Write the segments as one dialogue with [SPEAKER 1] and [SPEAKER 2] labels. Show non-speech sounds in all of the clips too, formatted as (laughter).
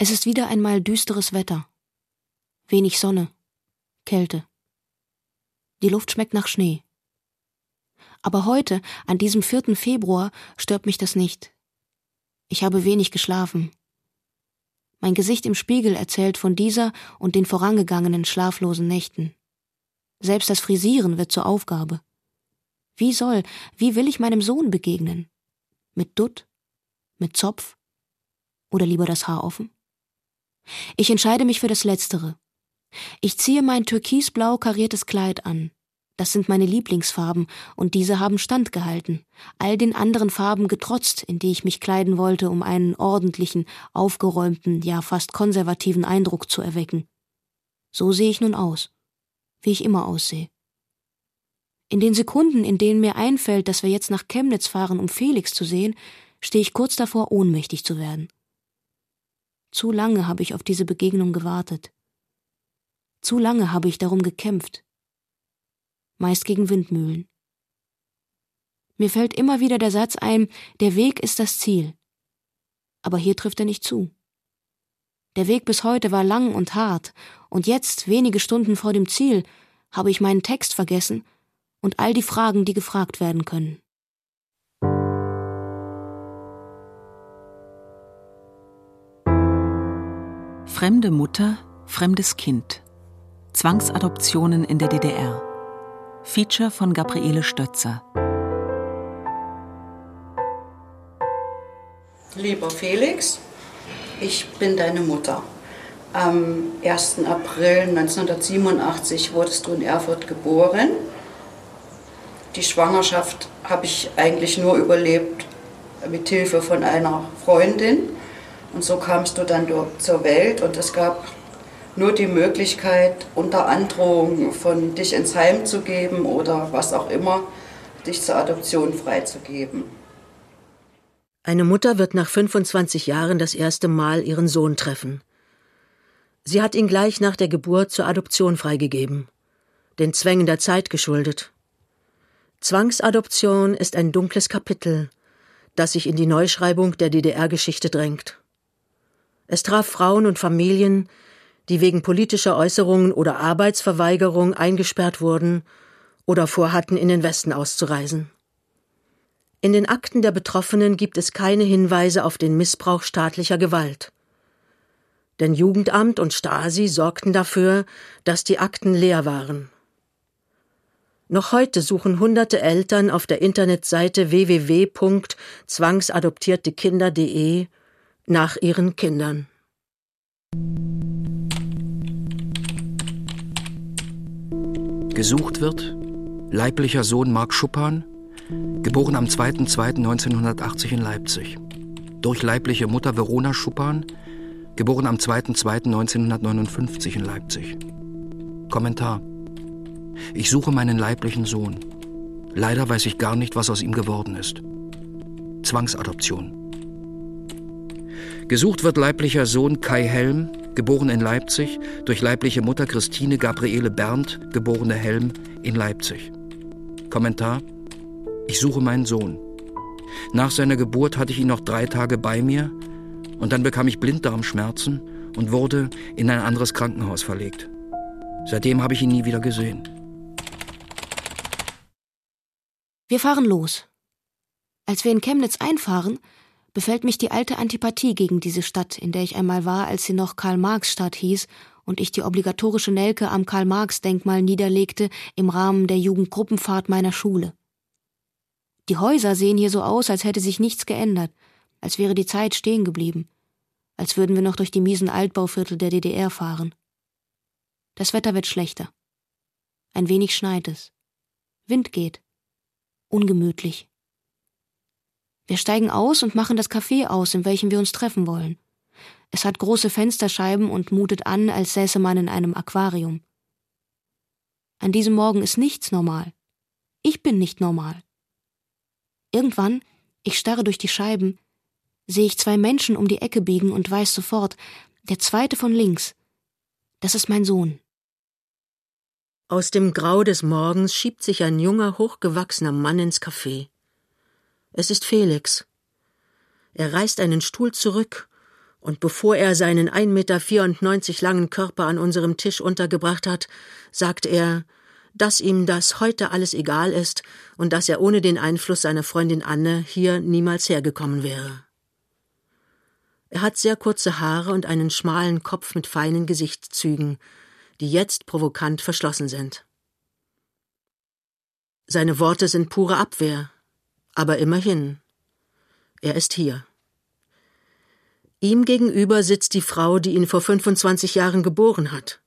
[SPEAKER 1] Es ist wieder einmal düsteres Wetter. Wenig Sonne, Kälte. Die Luft schmeckt nach Schnee. Aber heute, an diesem 4. Februar, stört mich das nicht. Ich habe wenig geschlafen. Mein Gesicht im Spiegel erzählt von dieser und den vorangegangenen schlaflosen Nächten. Selbst das Frisieren wird zur Aufgabe. Wie soll, wie will ich meinem Sohn begegnen? Mit Dutt? Mit Zopf? Oder lieber das Haar offen? Ich entscheide mich für das Letztere. Ich ziehe mein türkisblau kariertes Kleid an. Das sind meine Lieblingsfarben, und diese haben standgehalten, all den anderen Farben getrotzt, in die ich mich kleiden wollte, um einen ordentlichen, aufgeräumten, ja fast konservativen Eindruck zu erwecken. So sehe ich nun aus, wie ich immer aussehe. In den Sekunden, in denen mir einfällt, dass wir jetzt nach Chemnitz fahren, um Felix zu sehen, stehe ich kurz davor, ohnmächtig zu werden. Zu lange habe ich auf diese Begegnung gewartet. Zu lange habe ich darum gekämpft. Meist gegen Windmühlen. Mir fällt immer wieder der Satz ein, der Weg ist das Ziel. Aber hier trifft er nicht zu. Der Weg bis heute war lang und hart, und jetzt, wenige Stunden vor dem Ziel, habe ich meinen Text vergessen und all die Fragen, die gefragt werden können.
[SPEAKER 2] Fremde Mutter, fremdes Kind. Zwangsadoptionen in der DDR. Feature von Gabriele Stötzer.
[SPEAKER 3] Lieber Felix, ich bin deine Mutter. Am 1. April 1987 wurdest du in Erfurt geboren. Die Schwangerschaft habe ich eigentlich nur überlebt mit Hilfe von einer Freundin. Und so kamst du dann zur Welt und es gab nur die Möglichkeit, unter Androhung von dich ins Heim zu geben oder was auch immer, dich zur Adoption freizugeben.
[SPEAKER 4] Eine Mutter wird nach 25 Jahren das erste Mal ihren Sohn treffen. Sie hat ihn gleich nach der Geburt zur Adoption freigegeben, den Zwängen der Zeit geschuldet. Zwangsadoption ist ein dunkles Kapitel, das sich in die Neuschreibung der DDR-Geschichte drängt. Es traf Frauen und Familien, die wegen politischer Äußerungen oder Arbeitsverweigerung eingesperrt wurden oder vorhatten, in den Westen auszureisen. In den Akten der Betroffenen gibt es keine Hinweise auf den Missbrauch staatlicher Gewalt. Denn Jugendamt und Stasi sorgten dafür, dass die Akten leer waren. Noch heute suchen hunderte Eltern auf der Internetseite www.zwangsadoptiertekinder.de nach ihren Kindern.
[SPEAKER 5] Gesucht wird leiblicher Sohn Mark Schuppan, geboren am 2.2.1980 in Leipzig. Durch leibliche Mutter Verona Schuppan, geboren am 2.2.1959 in Leipzig. Kommentar. Ich suche meinen leiblichen Sohn. Leider weiß ich gar nicht, was aus ihm geworden ist. Zwangsadoption. Gesucht wird leiblicher Sohn Kai Helm, geboren in Leipzig, durch leibliche Mutter Christine Gabriele Berndt, geborene Helm, in Leipzig. Kommentar: Ich suche meinen Sohn. Nach seiner Geburt hatte ich ihn noch drei Tage bei mir und dann bekam ich Blinddarmschmerzen und wurde in ein anderes Krankenhaus verlegt. Seitdem habe ich ihn nie wieder gesehen.
[SPEAKER 1] Wir fahren los. Als wir in Chemnitz einfahren, befällt mich die alte Antipathie gegen diese Stadt, in der ich einmal war, als sie noch Karl-Marx-Stadt hieß und ich die obligatorische Nelke am Karl-Marx-Denkmal niederlegte im Rahmen der Jugendgruppenfahrt meiner Schule. Die Häuser sehen hier so aus, als hätte sich nichts geändert, als wäre die Zeit stehen geblieben, als würden wir noch durch die miesen Altbauviertel der DDR fahren. Das Wetter wird schlechter. Ein wenig schneit es. Wind geht. Ungemütlich. Wir steigen aus und machen das Café aus, in welchem wir uns treffen wollen. Es hat große Fensterscheiben und mutet an, als säße man in einem Aquarium. An diesem Morgen ist nichts normal. Ich bin nicht normal. Irgendwann, ich starre durch die Scheiben, sehe ich zwei Menschen um die Ecke biegen und weiß sofort, der zweite von links, das ist mein Sohn.
[SPEAKER 4] Aus dem Grau des Morgens schiebt sich ein junger, hochgewachsener Mann ins Café. Es ist Felix. Er reißt einen Stuhl zurück Und bevor er seinen 1,94 Meter langen Körper an unserem Tisch untergebracht hat, sagt er, dass ihm das heute alles egal ist und dass er ohne den Einfluss seiner Freundin Anne hier niemals hergekommen wäre. Er hat sehr kurze Haare und einen schmalen Kopf mit feinen Gesichtszügen, die jetzt provokant verschlossen sind. Seine Worte sind pure Abwehr, aber immerhin. Er ist hier. Ihm gegenüber sitzt die Frau, die ihn vor 25 Jahren geboren hat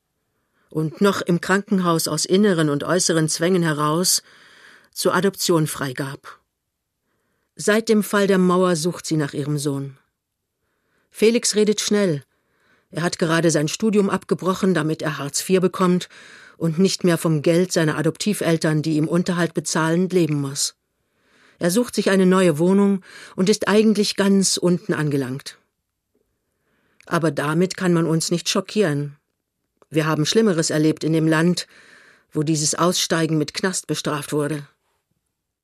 [SPEAKER 4] und noch im Krankenhaus aus inneren und äußeren Zwängen heraus zur Adoption freigab. Seit dem Fall der Mauer sucht sie nach ihrem Sohn. Felix redet schnell. Er hat gerade sein Studium abgebrochen, damit er Hartz IV bekommt und nicht mehr vom Geld seiner Adoptiveltern, die ihm Unterhalt bezahlen, leben muss. Er sucht sich eine neue Wohnung und ist eigentlich ganz unten angelangt. Aber damit kann man uns nicht schockieren. Wir haben Schlimmeres erlebt in dem Land, wo dieses Aussteigen mit Knast bestraft wurde.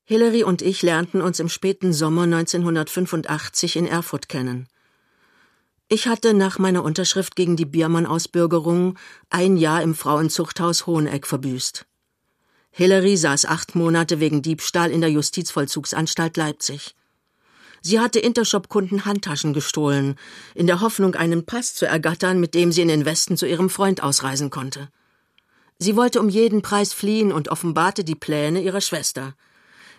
[SPEAKER 4] Hillary und ich lernten uns im späten Sommer 1985 in Erfurt kennen. Ich hatte nach meiner Unterschrift gegen die Biermann-Ausbürgerung ein Jahr im Frauenzuchthaus Hoheneck verbüßt. Hillary saß acht Monate wegen Diebstahl in der Justizvollzugsanstalt Leipzig. Sie hatte Intershop-Kunden Handtaschen gestohlen, in der Hoffnung, einen Pass zu ergattern, mit dem sie in den Westen zu ihrem Freund ausreisen konnte. Sie wollte um jeden Preis fliehen und offenbarte die Pläne ihrer Schwester.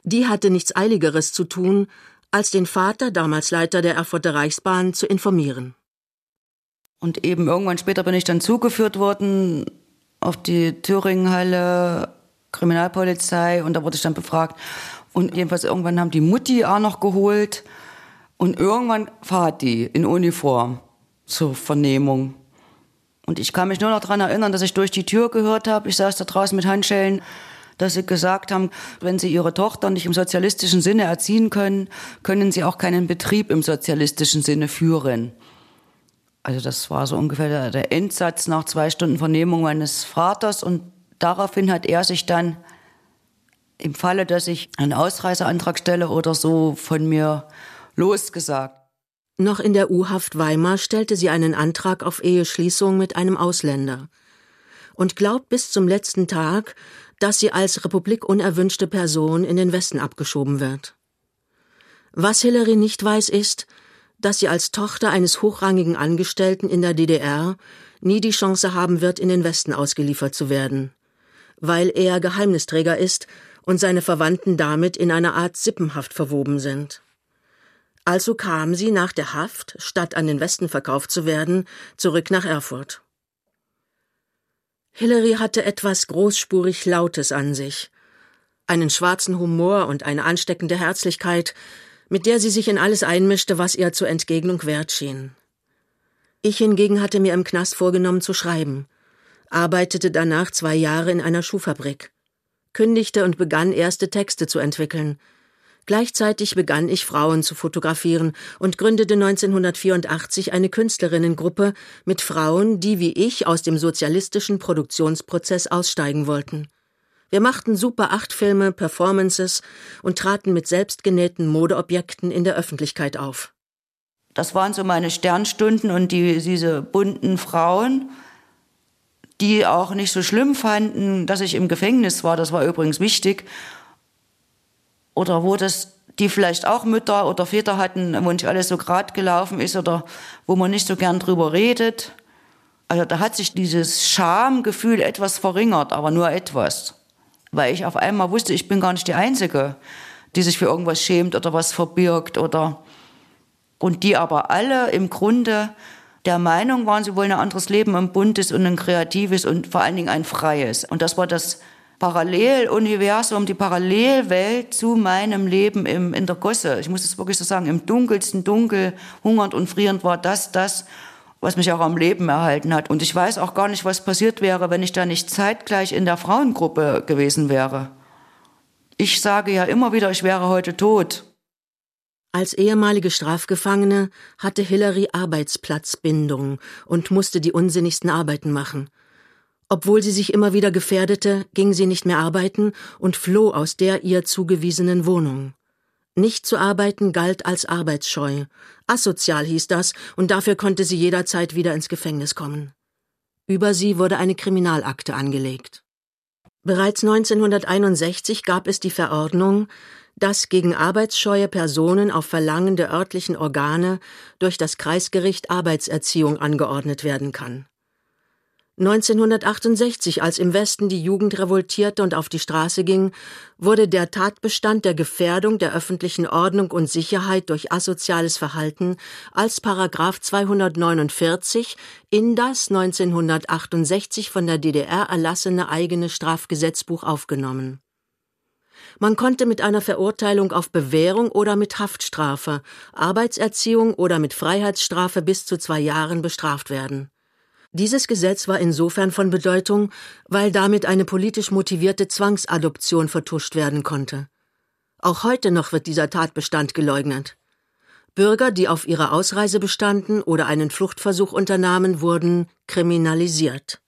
[SPEAKER 4] Die hatte nichts Eiligeres zu tun, als den Vater, damals Leiter der Erfurter Reichsbahn, zu informieren.
[SPEAKER 3] Und eben irgendwann später bin ich dann zugeführt worden auf die Thüringenhalle Kriminalpolizei und da wurde ich dann befragt. Und jedenfalls irgendwann haben die Mutti auch noch geholt und irgendwann fahrt die in Uniform zur Vernehmung. Und ich kann mich nur noch daran erinnern, dass ich durch die Tür gehört habe, ich saß da draußen mit Handschellen, dass sie gesagt haben, wenn sie ihre Tochter nicht im sozialistischen Sinne erziehen können, können sie auch keinen Betrieb im sozialistischen Sinne führen. Also das war so ungefähr der Endsatz nach zwei Stunden Vernehmung meines Vaters und daraufhin hat er sich dann im Falle, dass ich einen Ausreiseantrag stelle oder so, von mir losgesagt.
[SPEAKER 4] Noch in der U-Haft Weimar stellte sie einen Antrag auf Eheschließung mit einem Ausländer und glaubt bis zum letzten Tag, dass sie als republikunerwünschte Person in den Westen abgeschoben wird. Was Hillary nicht weiß, ist, dass sie als Tochter eines hochrangigen Angestellten in der DDR nie die Chance haben wird, in den Westen ausgeliefert zu werden, weil er Geheimnisträger ist und seine Verwandten damit in einer Art Sippenhaft verwoben sind. Also kam sie nach der Haft, statt an den Westen verkauft zu werden, zurück nach Erfurt. Hillary hatte etwas großspurig Lautes an sich, einen schwarzen Humor und eine ansteckende Herzlichkeit, mit der sie sich in alles einmischte, was ihr zur Entgegnung wert schien. Ich hingegen hatte mir im Knast vorgenommen zu schreiben, arbeitete danach zwei Jahre in einer Schuhfabrik, kündigte und begann erste Texte zu entwickeln. Gleichzeitig begann ich Frauen zu fotografieren und gründete 1984 eine Künstlerinnengruppe mit Frauen, die wie ich aus dem sozialistischen Produktionsprozess aussteigen wollten. Wir machten Super 8 Filme, Performances und traten mit selbstgenähten Modeobjekten in der Öffentlichkeit auf.
[SPEAKER 3] Das waren so meine Sternstunden und die, diese bunten Frauen, die auch nicht so schlimm fanden, dass ich im Gefängnis war. Das war übrigens wichtig. Oder wo das die vielleicht auch Mütter oder Väter hatten, wo nicht alles so grad gelaufen ist oder wo man nicht so gern drüber redet. Also da hat sich dieses Schamgefühl etwas verringert, aber nur etwas weil ich auf einmal wusste, ich bin gar nicht die Einzige, die sich für irgendwas schämt oder was verbirgt oder und die aber alle im Grunde der Meinung waren, sie wollen ein anderes Leben, ein buntes und ein kreatives und vor allen Dingen ein freies. Und das war das Paralleluniversum, die Parallelwelt zu meinem Leben im, in der Gosse. Ich muss es wirklich so sagen, im dunkelsten Dunkel, hungernd und frierend war das, das, was mich auch am Leben erhalten hat. Und ich weiß auch gar nicht, was passiert wäre, wenn ich da nicht zeitgleich in der Frauengruppe gewesen wäre. Ich sage ja immer wieder, ich wäre heute tot.
[SPEAKER 4] Als ehemalige Strafgefangene hatte Hillary Arbeitsplatzbindung und musste die unsinnigsten Arbeiten machen. Obwohl sie sich immer wieder gefährdete, ging sie nicht mehr arbeiten und floh aus der ihr zugewiesenen Wohnung. Nicht zu arbeiten galt als arbeitsscheu. Asozial hieß das, und dafür konnte sie jederzeit wieder ins Gefängnis kommen. Über sie wurde eine Kriminalakte angelegt. Bereits 1961 gab es die Verordnung, dass gegen arbeitsscheue Personen auf Verlangen der örtlichen Organe durch das Kreisgericht Arbeitserziehung angeordnet werden kann. 1968, als im Westen die Jugend revoltierte und auf die Straße ging, wurde der Tatbestand der Gefährdung der öffentlichen Ordnung und Sicherheit durch asoziales Verhalten als Paragraph 249 in das 1968 von der DDR erlassene eigene Strafgesetzbuch aufgenommen. Man konnte mit einer Verurteilung auf Bewährung oder mit Haftstrafe, Arbeitserziehung oder mit Freiheitsstrafe bis zu zwei Jahren bestraft werden. Dieses Gesetz war insofern von Bedeutung, weil damit eine politisch motivierte Zwangsadoption vertuscht werden konnte. Auch heute noch wird dieser Tatbestand geleugnet. Bürger, die auf ihrer Ausreise bestanden oder einen Fluchtversuch unternahmen, wurden kriminalisiert.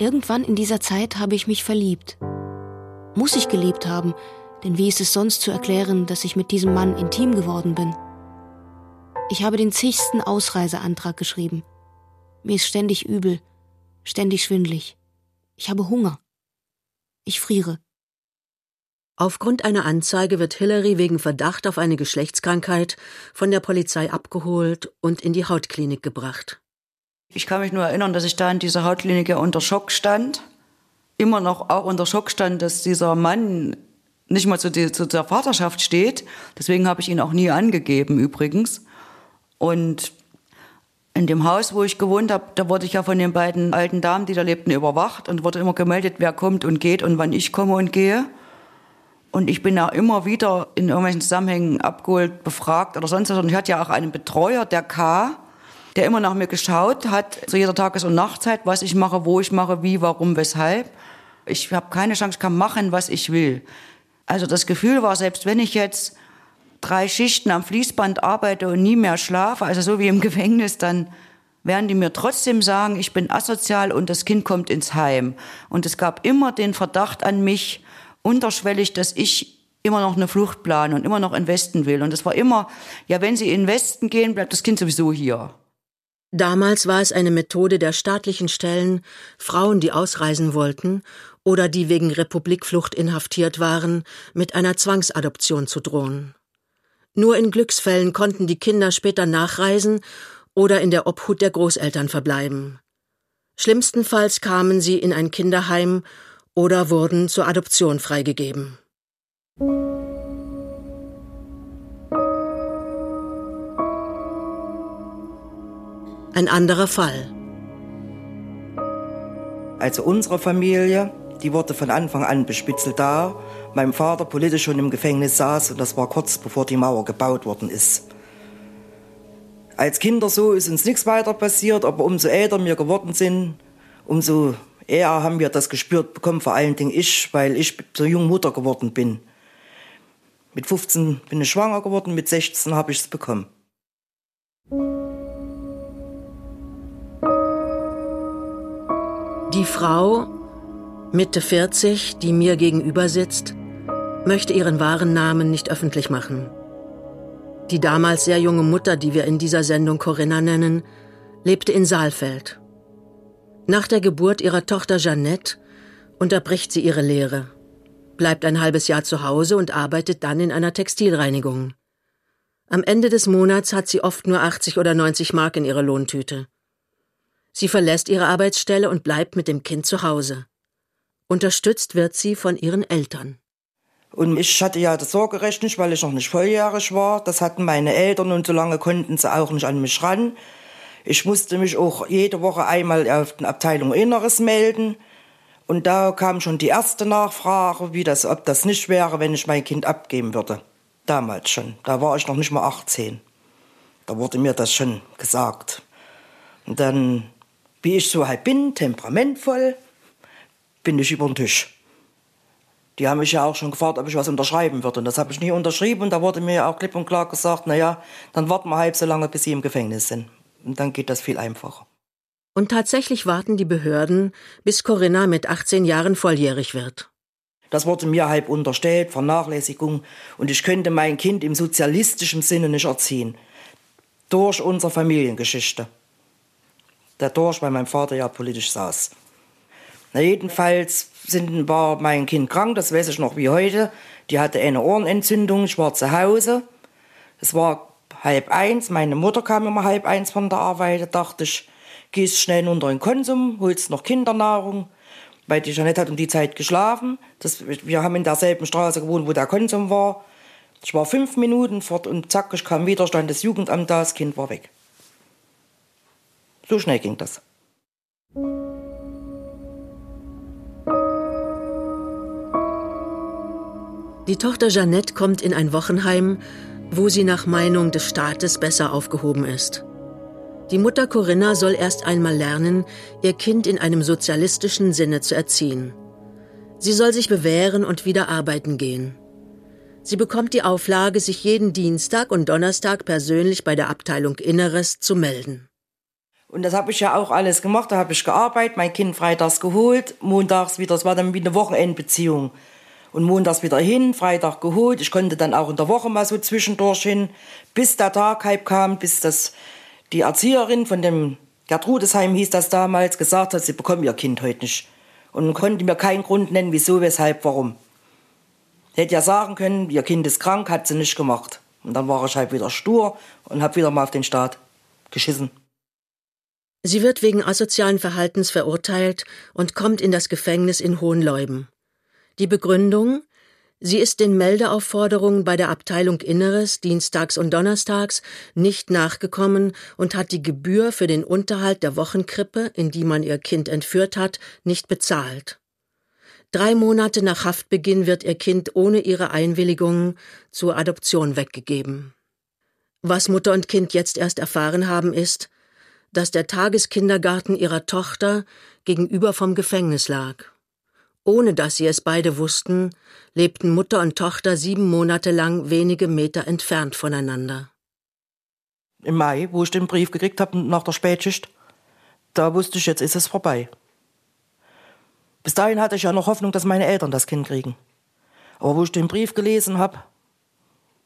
[SPEAKER 1] Irgendwann in dieser Zeit habe ich mich verliebt. Muss ich geliebt haben, denn wie ist es sonst zu erklären, dass ich mit diesem Mann intim geworden bin? Ich habe den zigsten Ausreiseantrag geschrieben. Mir ist ständig übel, ständig schwindlig. Ich habe Hunger. Ich friere.
[SPEAKER 4] Aufgrund einer Anzeige wird Hillary wegen Verdacht auf eine Geschlechtskrankheit von der Polizei abgeholt und in die Hautklinik gebracht.
[SPEAKER 3] Ich kann mich nur erinnern, dass ich da in dieser Hautklinik ja unter Schock stand. Immer noch auch unter Schock stand, dass dieser Mann nicht mal zu, die, zu der Vaterschaft steht. Deswegen habe ich ihn auch nie angegeben übrigens. Und in dem Haus, wo ich gewohnt habe, da wurde ich ja von den beiden alten Damen, die da lebten, überwacht und wurde immer gemeldet, wer kommt und geht und wann ich komme und gehe. Und ich bin ja immer wieder in irgendwelchen Zusammenhängen abgeholt, befragt oder sonst was. Und ich hatte ja auch einen Betreuer, der K., der immer nach mir geschaut hat, zu jeder Tages- und Nachtzeit, was ich mache, wo ich mache, wie, warum, weshalb. Ich habe keine Chance, kann machen, was ich will. Also das Gefühl war, selbst wenn ich jetzt drei Schichten am Fließband arbeite und nie mehr schlafe, also so wie im (laughs) Gefängnis, dann werden die mir trotzdem sagen, ich bin asozial und das Kind kommt ins Heim. Und es gab immer den Verdacht an mich, unterschwellig, dass ich immer noch eine Flucht plane und immer noch in Westen will. Und es war immer, ja, wenn Sie in Westen gehen, bleibt das Kind sowieso hier.
[SPEAKER 4] Damals war es eine Methode der staatlichen Stellen, Frauen, die ausreisen wollten oder die wegen Republikflucht inhaftiert waren, mit einer Zwangsadoption zu drohen. Nur in Glücksfällen konnten die Kinder später nachreisen oder in der Obhut der Großeltern verbleiben. Schlimmstenfalls kamen sie in ein Kinderheim oder wurden zur Adoption freigegeben. Ein anderer Fall.
[SPEAKER 6] Also unsere Familie, die wurde von Anfang an bespitzelt da. Mein Vater politisch schon im Gefängnis saß und das war kurz bevor die Mauer gebaut worden ist. Als Kinder so ist uns nichts weiter passiert, aber umso älter wir geworden sind, umso eher haben wir das gespürt bekommen, vor allen Dingen ich, weil ich so jung Mutter geworden bin. Mit 15 bin ich schwanger geworden, mit 16 habe ich es bekommen.
[SPEAKER 4] Die Frau, Mitte 40, die mir gegenüber sitzt, möchte ihren wahren Namen nicht öffentlich machen. Die damals sehr junge Mutter, die wir in dieser Sendung Corinna nennen, lebte in Saalfeld. Nach der Geburt ihrer Tochter Jeannette unterbricht sie ihre Lehre, bleibt ein halbes Jahr zu Hause und arbeitet dann in einer Textilreinigung. Am Ende des Monats hat sie oft nur 80 oder 90 Mark in ihrer Lohntüte. Sie verlässt ihre Arbeitsstelle und bleibt mit dem Kind zu Hause. Unterstützt wird sie von ihren Eltern.
[SPEAKER 6] Und ich hatte ja das Sorgerecht nicht, weil ich noch nicht volljährig war. Das hatten meine Eltern und so lange konnten sie auch nicht an mich ran. Ich musste mich auch jede Woche einmal auf die Abteilung Inneres melden. Und da kam schon die erste Nachfrage, wie das, ob das nicht wäre, wenn ich mein Kind abgeben würde. Damals schon. Da war ich noch nicht mal 18. Da wurde mir das schon gesagt. Und dann wie ich so halt bin, temperamentvoll, bin ich über den Tisch. Die haben mich ja auch schon gefragt, ob ich was unterschreiben würde. Und das habe ich nie unterschrieben. Und da wurde mir auch klipp und klar gesagt, na ja, dann warten wir halb so lange, bis sie im Gefängnis sind. Und dann geht das viel einfacher.
[SPEAKER 4] Und tatsächlich warten die Behörden, bis Corinna mit 18 Jahren volljährig wird.
[SPEAKER 6] Das wurde mir halb unterstellt, Vernachlässigung. Und ich könnte mein Kind im sozialistischen Sinne nicht erziehen. Durch unsere Familiengeschichte. Dadurch, weil mein Vater ja politisch saß. Na, jedenfalls sind, war mein Kind krank, das weiß ich noch wie heute. Die hatte eine Ohrenentzündung, ich war zu Hause. Es war halb eins, meine Mutter kam immer halb eins von der Arbeit. Da dachte ich, gehst schnell unter den Konsum, holst noch Kindernahrung weil die Jeanette hat um die Zeit geschlafen. Das, wir haben in derselben Straße gewohnt, wo der Konsum war. Ich war fünf Minuten fort und zack, ich kam wieder, stand das Jugendamt da, das Kind war weg. So schnell ging das.
[SPEAKER 4] Die Tochter Jeannette kommt in ein Wochenheim, wo sie nach Meinung des Staates besser aufgehoben ist. Die Mutter Corinna soll erst einmal lernen, ihr Kind in einem sozialistischen Sinne zu erziehen. Sie soll sich bewähren und wieder arbeiten gehen. Sie bekommt die Auflage, sich jeden Dienstag und Donnerstag persönlich bei der Abteilung Inneres zu melden.
[SPEAKER 6] Und das habe ich ja auch alles gemacht. Da habe ich gearbeitet, mein Kind freitags geholt, montags wieder, das war dann wie eine Wochenendbeziehung. Und montags wieder hin, Freitag geholt. Ich konnte dann auch in der Woche mal so zwischendurch hin, bis der Tag halb kam, bis das die Erzieherin von dem Gertrudesheim hieß das damals, gesagt hat, sie bekommen ihr Kind heute nicht. Und konnte mir keinen Grund nennen, wieso, weshalb, warum. Hätte ja sagen können, ihr Kind ist krank, hat sie nicht gemacht. Und dann war ich halt wieder stur und hab wieder mal auf den Staat geschissen.
[SPEAKER 4] Sie wird wegen asozialen Verhaltens verurteilt und kommt in das Gefängnis in Hohenleuben. Die Begründung, Sie ist den Meldeaufforderungen bei der Abteilung Inneres dienstags und donnerstags nicht nachgekommen und hat die Gebühr für den Unterhalt der Wochenkrippe, in die man ihr Kind entführt hat, nicht bezahlt. Drei Monate nach Haftbeginn wird ihr Kind ohne ihre Einwilligung zur Adoption weggegeben. Was Mutter und Kind jetzt erst erfahren haben, ist, dass der Tageskindergarten ihrer Tochter gegenüber vom Gefängnis lag. Ohne dass sie es beide wussten, lebten Mutter und Tochter sieben Monate lang wenige Meter entfernt voneinander.
[SPEAKER 6] Im Mai, wo ich den Brief gekriegt habe nach der Spätschicht, da wusste ich, jetzt ist es vorbei. Bis dahin hatte ich ja noch Hoffnung, dass meine Eltern das Kind kriegen. Aber wo ich den Brief gelesen habe,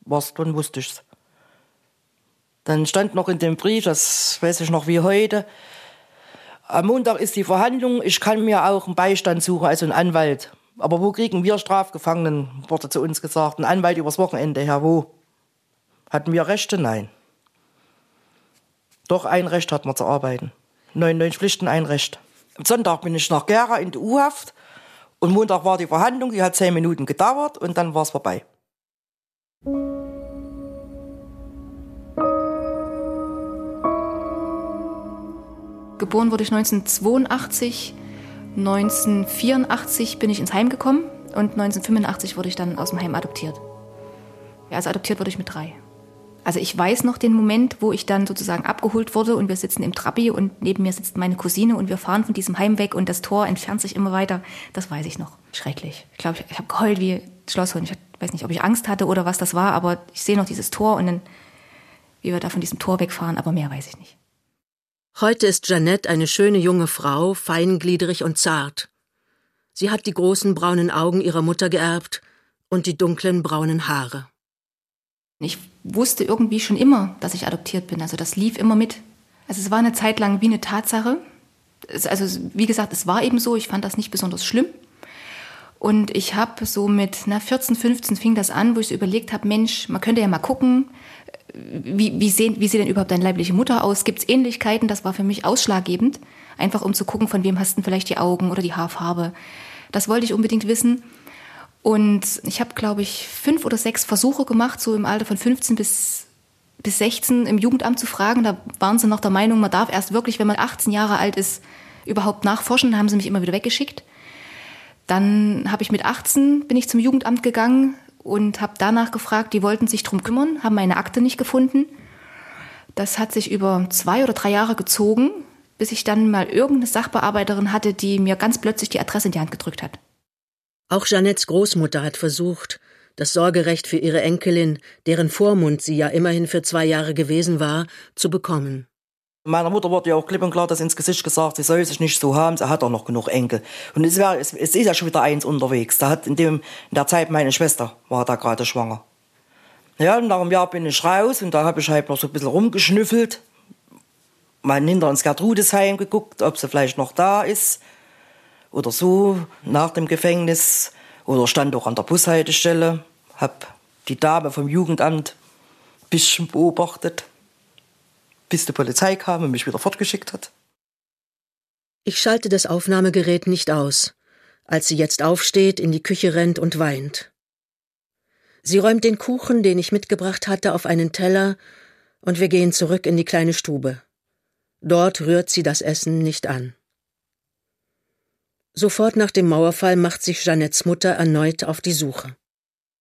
[SPEAKER 6] war's, dann wusste ich's. Dann stand noch in dem Brief, das weiß ich noch wie heute, am Montag ist die Verhandlung. Ich kann mir auch einen Beistand suchen, also einen Anwalt. Aber wo kriegen wir Strafgefangenen, wurde zu uns gesagt. Ein Anwalt übers Wochenende her, wo? Hatten wir Rechte? Nein. Doch ein Recht hat man zu arbeiten. 99 Pflichten, ein Recht. Am Sonntag bin ich nach Gera in die U-Haft und Montag war die Verhandlung, die hat zehn Minuten gedauert und dann war es vorbei.
[SPEAKER 7] Geboren wurde ich 1982. 1984 bin ich ins Heim gekommen und 1985 wurde ich dann aus dem Heim adoptiert. Ja, also adoptiert wurde ich mit drei. Also ich weiß noch den Moment, wo ich dann sozusagen abgeholt wurde und wir sitzen im Trabi und neben mir sitzt meine Cousine und wir fahren von diesem Heim weg und das Tor entfernt sich immer weiter. Das weiß ich noch. Schrecklich. Ich glaube, ich, ich habe geheult wie Schlosshund. Ich weiß nicht, ob ich Angst hatte oder was das war, aber ich sehe noch dieses Tor und dann, wie wir da von diesem Tor wegfahren, aber mehr weiß ich nicht.
[SPEAKER 4] Heute ist Jeannette eine schöne junge Frau, feingliedrig und zart. Sie hat die großen braunen Augen ihrer Mutter geerbt und die dunklen braunen Haare.
[SPEAKER 7] Ich wusste irgendwie schon immer, dass ich adoptiert bin. Also das lief immer mit. Also es war eine Zeit lang wie eine Tatsache. Also wie gesagt, es war eben so. Ich fand das nicht besonders schlimm. Und ich habe so mit na, 14, 15 fing das an, wo ich so überlegt habe, Mensch, man könnte ja mal gucken, wie, wie, sehen, wie sieht denn überhaupt deine leibliche Mutter aus? Gibt es Ähnlichkeiten? Das war für mich ausschlaggebend, einfach um zu gucken, von wem hast du vielleicht die Augen oder die Haarfarbe. Das wollte ich unbedingt wissen. Und ich habe, glaube ich, fünf oder sechs Versuche gemacht, so im Alter von 15 bis, bis 16 im Jugendamt zu fragen. Da waren sie noch der Meinung, man darf erst wirklich, wenn man 18 Jahre alt ist, überhaupt nachforschen. Da haben sie mich immer wieder weggeschickt. Dann habe ich mit 18 bin ich zum Jugendamt gegangen, und habe danach gefragt, die wollten sich drum kümmern, haben meine Akte nicht gefunden. Das hat sich über zwei oder drei Jahre gezogen, bis ich dann mal irgendeine Sachbearbeiterin hatte, die mir ganz plötzlich die Adresse in die Hand gedrückt hat.
[SPEAKER 4] Auch Jeanettes Großmutter hat versucht, das Sorgerecht für ihre Enkelin, deren Vormund sie ja immerhin für zwei Jahre gewesen war, zu bekommen.
[SPEAKER 6] Meiner Mutter wurde ja auch klipp und klar das ins Gesicht gesagt, sie soll sich nicht so haben, sie hat auch noch genug Enkel. Und es, wär, es, es ist ja schon wieder eins unterwegs. Da hat in, dem, in der Zeit meine Schwester war da gerade schwanger. Ja, und nach einem Jahr bin ich raus und da habe ich halt noch so ein bisschen rumgeschnüffelt. Mal hinter ins Gertrudesheim geguckt, ob sie vielleicht noch da ist. Oder so, nach dem Gefängnis. Oder stand auch an der Bushaltestelle. Hab die Dame vom Jugendamt ein bisschen beobachtet bis die Polizei kam und mich wieder fortgeschickt hat.
[SPEAKER 4] Ich schalte das Aufnahmegerät nicht aus, als sie jetzt aufsteht, in die Küche rennt und weint. Sie räumt den Kuchen, den ich mitgebracht hatte, auf einen Teller, und wir gehen zurück in die kleine Stube. Dort rührt sie das Essen nicht an. Sofort nach dem Mauerfall macht sich Jeanettes Mutter erneut auf die Suche.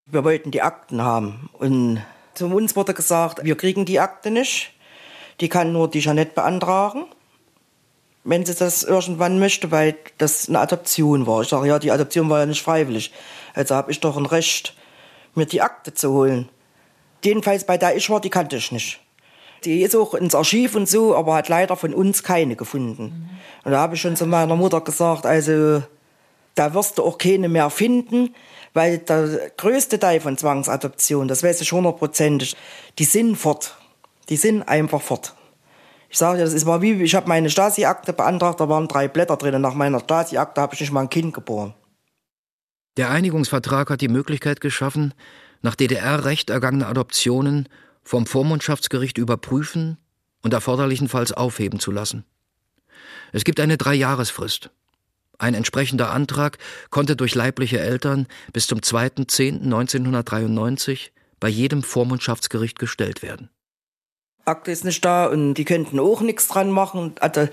[SPEAKER 6] Wir wollten die Akten haben und zu uns wurde gesagt, wir kriegen die Akte nicht. Die kann nur die Jeanette beantragen, wenn sie das irgendwann möchte, weil das eine Adoption war. Ich sage, ja, die Adoption war ja nicht freiwillig. Also habe ich doch ein Recht, mir die Akte zu holen. Jedenfalls bei der ich war, die kannte ich nicht. Die ist auch ins Archiv und so, aber hat leider von uns keine gefunden. Mhm. Und da habe ich schon zu meiner Mutter gesagt, also da wirst du auch keine mehr finden, weil der größte Teil von Zwangsadoption, das weiß ich hundertprozentig, die sind fort. Die sind einfach fort. Ich sage dir, das ist mal wie, ich habe meine Stasi-Akte beantragt, da waren drei Blätter drin. Nach meiner Stasi-Akte habe ich nicht mal ein Kind geboren.
[SPEAKER 5] Der Einigungsvertrag hat die Möglichkeit geschaffen, nach DDR-Recht ergangene Adoptionen vom Vormundschaftsgericht überprüfen und erforderlichenfalls aufheben zu lassen. Es gibt eine Dreijahresfrist. Ein entsprechender Antrag konnte durch leibliche Eltern bis zum 2.10.1993 bei jedem Vormundschaftsgericht gestellt werden.
[SPEAKER 6] Akte ist nicht da und die könnten auch nichts dran machen. Also,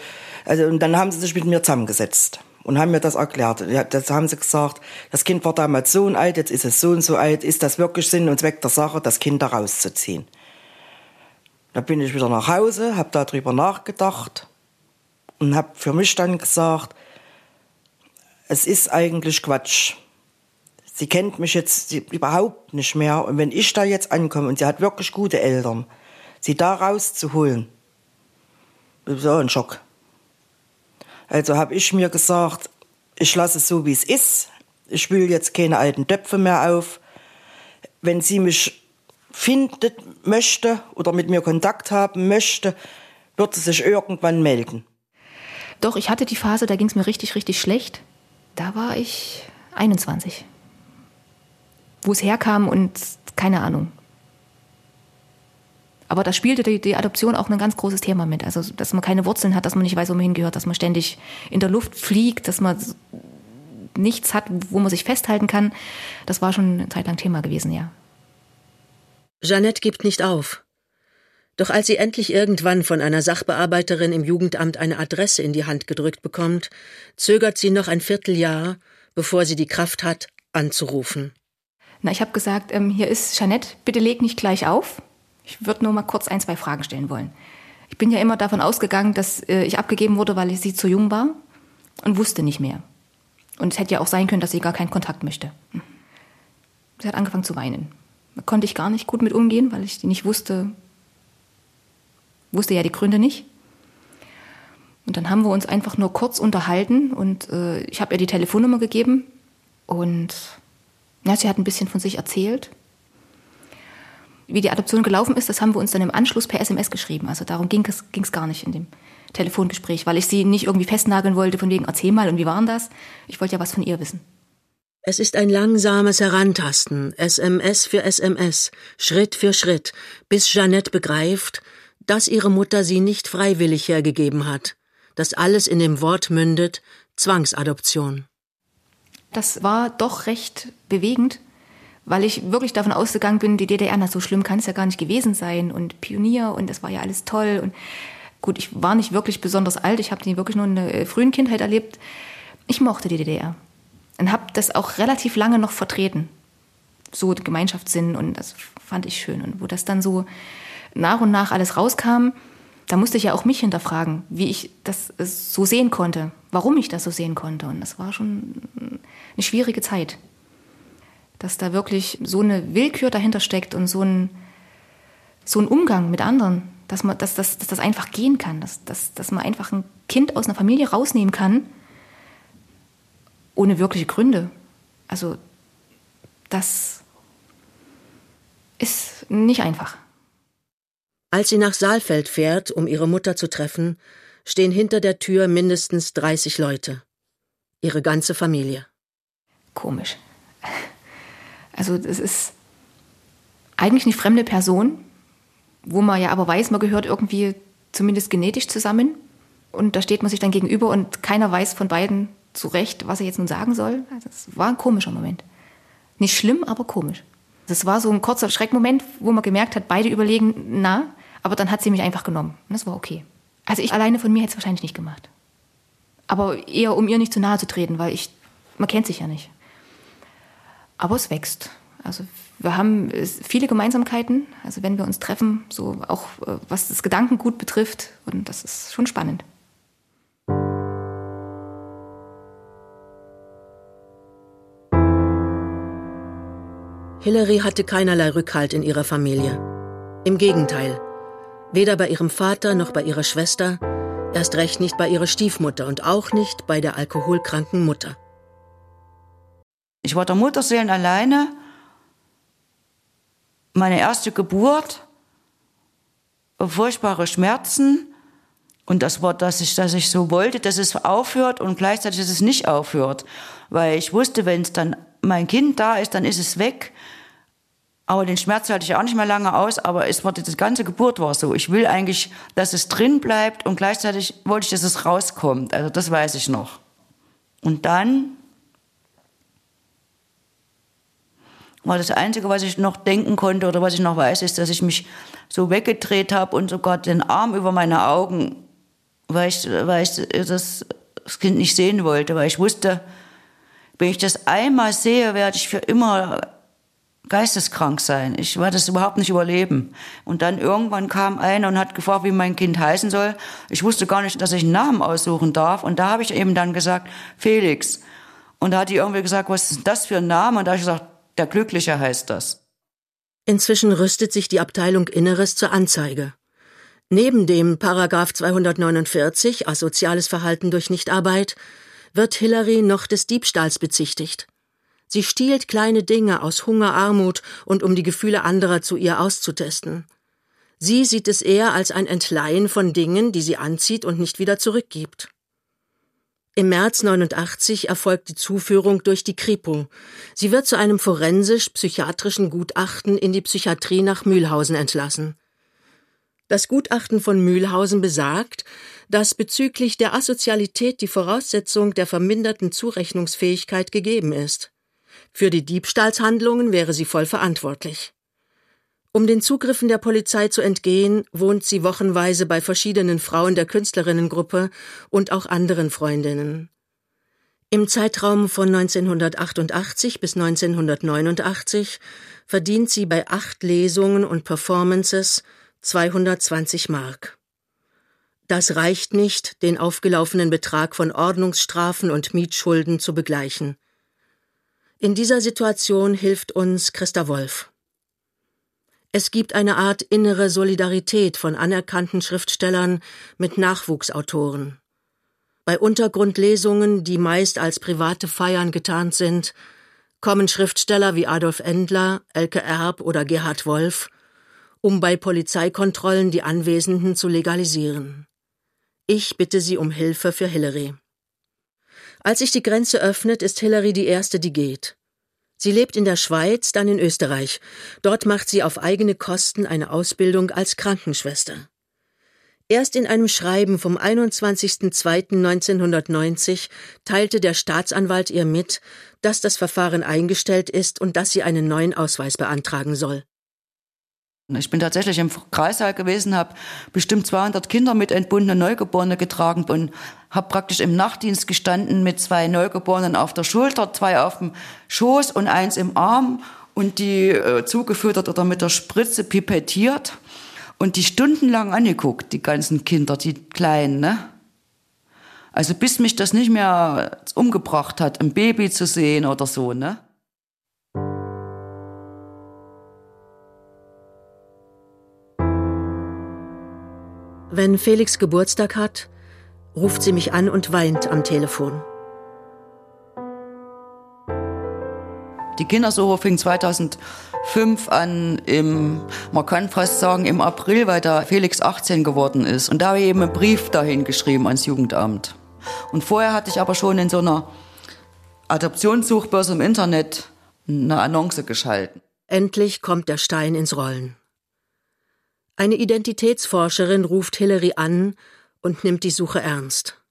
[SPEAKER 6] also, und dann haben sie sich mit mir zusammengesetzt und haben mir das erklärt. Das haben sie gesagt, das Kind war damals so alt, jetzt ist es so und so alt. Ist das wirklich Sinn und Zweck der Sache, das Kind da rauszuziehen? Da bin ich wieder nach Hause, habe darüber nachgedacht und habe für mich dann gesagt, es ist eigentlich Quatsch. Sie kennt mich jetzt überhaupt nicht mehr. Und wenn ich da jetzt ankomme und sie hat wirklich gute Eltern, sie da rauszuholen, das war ein Schock. Also habe ich mir gesagt, ich lasse es so, wie es ist. Ich will jetzt keine alten Töpfe mehr auf. Wenn sie mich findet möchte oder mit mir Kontakt haben möchte, wird sie sich irgendwann melden.
[SPEAKER 7] Doch, ich hatte die Phase, da ging es mir richtig, richtig schlecht. Da war ich 21. Wo es herkam und keine Ahnung. Aber da spielte die, die, Adoption auch ein ganz großes Thema mit. Also, dass man keine Wurzeln hat, dass man nicht weiß, wo man hingehört, dass man ständig in der Luft fliegt, dass man nichts hat, wo man sich festhalten kann. Das war schon eine Zeit lang Thema gewesen, ja.
[SPEAKER 4] Jeannette gibt nicht auf. Doch als sie endlich irgendwann von einer Sachbearbeiterin im Jugendamt eine Adresse in die Hand gedrückt bekommt, zögert sie noch ein Vierteljahr, bevor sie die Kraft hat, anzurufen.
[SPEAKER 7] Na, ich habe gesagt, ähm, hier ist Jeannette, bitte leg nicht gleich auf. Ich würde nur mal kurz ein, zwei Fragen stellen wollen. Ich bin ja immer davon ausgegangen, dass äh, ich abgegeben wurde, weil ich sie zu jung war und wusste nicht mehr. Und es hätte ja auch sein können, dass sie gar keinen Kontakt möchte. Sie hat angefangen zu weinen. Da konnte ich gar nicht gut mit umgehen, weil ich nicht wusste, wusste ja die Gründe nicht. Und dann haben wir uns einfach nur kurz unterhalten und äh, ich habe ihr die Telefonnummer gegeben und ja, sie hat ein bisschen von sich erzählt wie die Adoption gelaufen ist, das haben wir uns dann im Anschluss per SMS geschrieben. Also darum ging es, ging es gar nicht in dem Telefongespräch, weil ich sie nicht irgendwie festnageln wollte, von wegen, erzähl mal und wie waren das? Ich wollte ja was von ihr wissen.
[SPEAKER 4] Es ist ein langsames Herantasten, SMS für SMS, Schritt für Schritt, bis Jeannette begreift, dass ihre Mutter sie nicht freiwillig hergegeben hat, dass alles in dem Wort mündet Zwangsadoption.
[SPEAKER 7] Das war doch recht bewegend, weil ich wirklich davon ausgegangen bin, die DDR, na so schlimm kann es ja gar nicht gewesen sein und Pionier und das war ja alles toll und gut, ich war nicht wirklich besonders alt, ich habe die wirklich nur in der äh, frühen Kindheit erlebt. Ich mochte die DDR und habe das auch relativ lange noch vertreten, so Gemeinschaftssinn und das fand ich schön und wo das dann so nach und nach alles rauskam, da musste ich ja auch mich hinterfragen, wie ich das so sehen konnte, warum ich das so sehen konnte und das war schon eine schwierige Zeit dass da wirklich so eine Willkür dahinter steckt und so ein, so ein Umgang mit anderen, dass, man, dass, dass, dass das einfach gehen kann, dass, dass, dass man einfach ein Kind aus einer Familie rausnehmen kann, ohne wirkliche Gründe. Also das ist nicht einfach.
[SPEAKER 4] Als sie nach Saalfeld fährt, um ihre Mutter zu treffen, stehen hinter der Tür mindestens 30 Leute. Ihre ganze Familie.
[SPEAKER 7] Komisch. Also das ist eigentlich eine fremde Person, wo man ja aber weiß, man gehört irgendwie zumindest genetisch zusammen. Und da steht man sich dann gegenüber und keiner weiß von beiden zurecht, was er jetzt nun sagen soll. Also es war ein komischer Moment. Nicht schlimm, aber komisch. Das war so ein kurzer Schreckmoment, wo man gemerkt hat, beide überlegen, na, aber dann hat sie mich einfach genommen. Und das war okay. Also ich alleine von mir hätte es wahrscheinlich nicht gemacht. Aber eher, um ihr nicht zu nahe zu treten, weil ich, man kennt sich ja nicht. Aber es wächst. Also wir haben viele Gemeinsamkeiten, also wenn wir uns treffen, so auch äh, was das Gedankengut betrifft. Und das ist schon spannend.
[SPEAKER 4] Hillary hatte keinerlei Rückhalt in ihrer Familie. Im Gegenteil, weder bei ihrem Vater noch bei ihrer Schwester, erst recht nicht bei ihrer Stiefmutter und auch nicht bei der alkoholkranken Mutter.
[SPEAKER 3] Ich war der Mutterseelen alleine. Meine erste Geburt, furchtbare Schmerzen. Und das war, dass ich, dass ich so wollte, dass es aufhört und gleichzeitig, dass es nicht aufhört. Weil ich wusste, wenn es dann mein Kind da ist, dann ist es weg. Aber den Schmerz halte ich auch nicht mehr lange aus, aber es war, die ganze Geburt war so. Ich will eigentlich, dass es drin bleibt und gleichzeitig wollte ich, dass es rauskommt. Also das weiß ich noch. Und dann war das Einzige, was ich noch denken konnte oder was ich noch weiß, ist, dass ich mich so weggedreht habe und sogar den Arm über meine Augen, weil ich, weil ich das, das Kind nicht sehen wollte, weil ich wusste, wenn ich das einmal sehe, werde ich für immer geisteskrank sein. Ich werde das überhaupt nicht überleben. Und dann irgendwann kam einer und hat gefragt, wie mein Kind heißen soll. Ich wusste gar nicht, dass ich einen Namen aussuchen darf. Und da habe ich eben dann gesagt, Felix. Und da hat die irgendwie gesagt, was ist das für ein Name? Und da habe ich gesagt, der Glückliche heißt das.
[SPEAKER 4] Inzwischen rüstet sich die Abteilung Inneres zur Anzeige. Neben dem Paragraph 249 asoziales Verhalten durch Nichtarbeit wird Hillary noch des Diebstahls bezichtigt. Sie stiehlt kleine Dinge aus Hunger, Armut und um die Gefühle anderer zu ihr auszutesten. Sie sieht es eher als ein Entleihen von Dingen, die sie anzieht und nicht wieder zurückgibt. Im März 89 erfolgt die Zuführung durch die Kripo. Sie wird zu einem forensisch-psychiatrischen Gutachten in die Psychiatrie nach Mühlhausen entlassen. Das Gutachten von Mühlhausen besagt, dass bezüglich der Asozialität die Voraussetzung der verminderten Zurechnungsfähigkeit gegeben ist. Für die Diebstahlshandlungen wäre sie voll verantwortlich. Um den Zugriffen der Polizei zu entgehen, wohnt sie wochenweise bei verschiedenen Frauen der Künstlerinnengruppe und auch anderen Freundinnen. Im Zeitraum von 1988 bis 1989 verdient sie bei acht Lesungen und Performances 220 Mark. Das reicht nicht, den aufgelaufenen Betrag von Ordnungsstrafen und Mietschulden zu begleichen. In dieser Situation hilft uns Christa Wolf. Es gibt eine Art innere Solidarität von anerkannten Schriftstellern mit Nachwuchsautoren. Bei Untergrundlesungen, die meist als private Feiern getarnt sind, kommen Schriftsteller wie Adolf Endler, Elke Erb oder Gerhard Wolf, um bei Polizeikontrollen die Anwesenden zu legalisieren. Ich bitte Sie um Hilfe für Hillary. Als sich die Grenze öffnet, ist Hillary die erste, die geht. Sie lebt in der Schweiz, dann in Österreich. Dort macht sie auf eigene Kosten eine Ausbildung als Krankenschwester. Erst in einem Schreiben vom 21.02.1990 teilte der Staatsanwalt ihr mit, dass das Verfahren eingestellt ist und dass sie einen neuen Ausweis beantragen soll.
[SPEAKER 3] Ich bin tatsächlich im Kreissaal gewesen, habe bestimmt 200 Kinder mit entbundenen Neugeborenen getragen und habe praktisch im Nachtdienst gestanden mit zwei Neugeborenen auf der Schulter, zwei auf dem Schoß und eins im Arm und die äh, zugefüttert oder mit der Spritze pipettiert und die stundenlang angeguckt, die ganzen Kinder, die Kleinen, ne? Also bis mich das nicht mehr umgebracht hat, ein Baby zu sehen oder so, ne?
[SPEAKER 4] Wenn Felix Geburtstag hat, ruft sie mich an und weint am Telefon.
[SPEAKER 8] Die Kindersuche fing 2005 an, im, man kann fast sagen im April, weil da Felix 18 geworden ist. Und da habe ich eben einen Brief dahin geschrieben ans Jugendamt. Und vorher hatte ich aber schon in so einer Adoptionssuchbörse im Internet eine Annonce geschalten.
[SPEAKER 4] Endlich kommt der Stein ins Rollen. Eine Identitätsforscherin ruft Hillary an und nimmt die Suche ernst.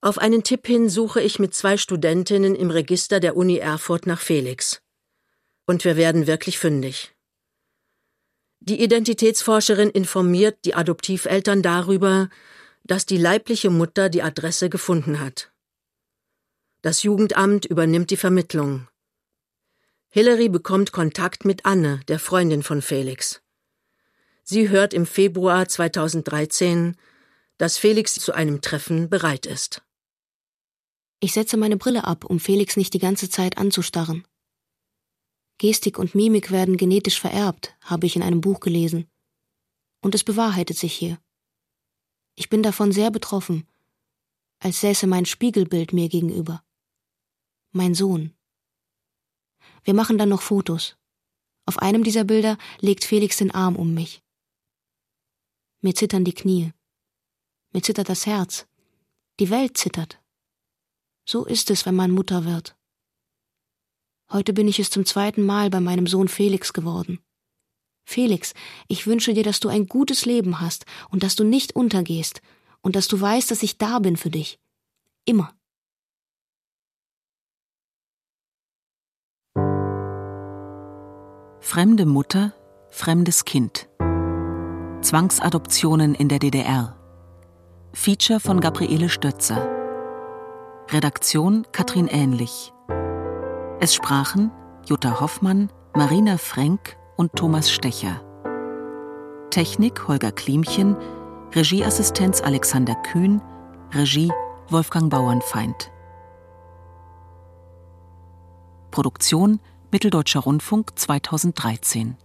[SPEAKER 4] Auf einen Tipp hin suche ich mit zwei Studentinnen im Register der Uni Erfurt nach Felix. Und wir werden wirklich fündig. Die Identitätsforscherin informiert die Adoptiveltern darüber, dass die leibliche Mutter die Adresse gefunden hat. Das Jugendamt übernimmt die Vermittlung. Hillary bekommt Kontakt mit Anne, der Freundin von Felix. Sie hört im Februar 2013, dass Felix zu einem Treffen bereit ist.
[SPEAKER 1] Ich setze meine Brille ab, um Felix nicht die ganze Zeit anzustarren. Gestik und Mimik werden genetisch vererbt, habe ich in einem Buch gelesen. Und es bewahrheitet sich hier. Ich bin davon sehr betroffen, als säße mein Spiegelbild mir gegenüber. Mein Sohn. Wir machen dann noch Fotos. Auf einem dieser Bilder legt Felix den Arm um mich. Mir zittern die Knie. Mir zittert das Herz. Die Welt zittert. So ist es, wenn man Mutter wird. Heute bin ich es zum zweiten Mal bei meinem Sohn Felix geworden. Felix, ich wünsche dir, dass du ein gutes Leben hast und dass du nicht untergehst und dass du weißt, dass ich da bin für dich. Immer.
[SPEAKER 2] Fremde Mutter, fremdes Kind. Zwangsadoptionen in der DDR. Feature von Gabriele Stötzer. Redaktion Katrin Ähnlich. Es sprachen Jutta Hoffmann, Marina Frenk und Thomas Stecher. Technik Holger Klimchen, Regieassistenz Alexander Kühn, Regie Wolfgang Bauernfeind. Produktion Mitteldeutscher Rundfunk 2013